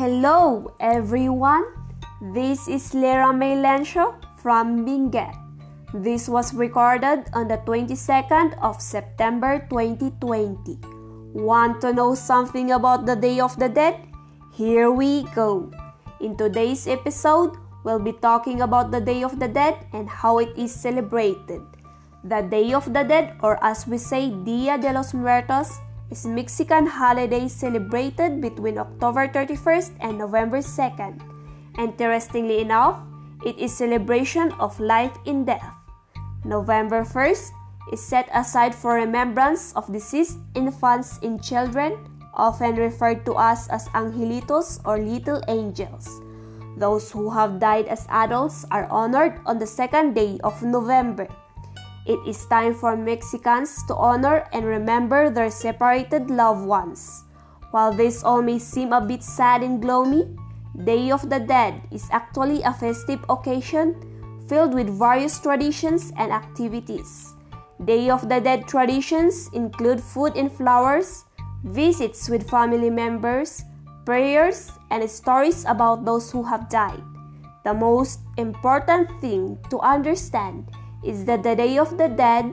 Hello, everyone. This is Liramae Lencio from Benguet. This was recorded on the 22nd of September 2020. Want to know something about the Day of the Dead? Here we go. In today's episode, we'll be talking about the Day of the Dead and how it is celebrated. The Day of the Dead, or as we say, Dia de los Muertos, is a Mexican holiday celebrated between October 31st and November 2nd. Interestingly enough, it is celebration of life in death. November 1st is set aside for remembrance of deceased infants and children, often referred to us as angelitos or little angels. Those who have died as adults are honored on the second day of November. It is time for Mexicans to honor and remember their separated loved ones. While this all may seem a bit sad and gloomy, Day of the Dead is actually a festive occasion filled with various traditions and activities. Day of the Dead traditions include food and flowers, visits with family members, prayers, and stories about those who have died. The most important thing to understand is that the Day of the Dead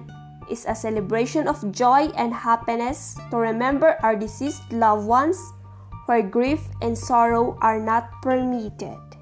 is a celebration of joy and happiness to remember our deceased loved ones where grief and sorrow are not permitted.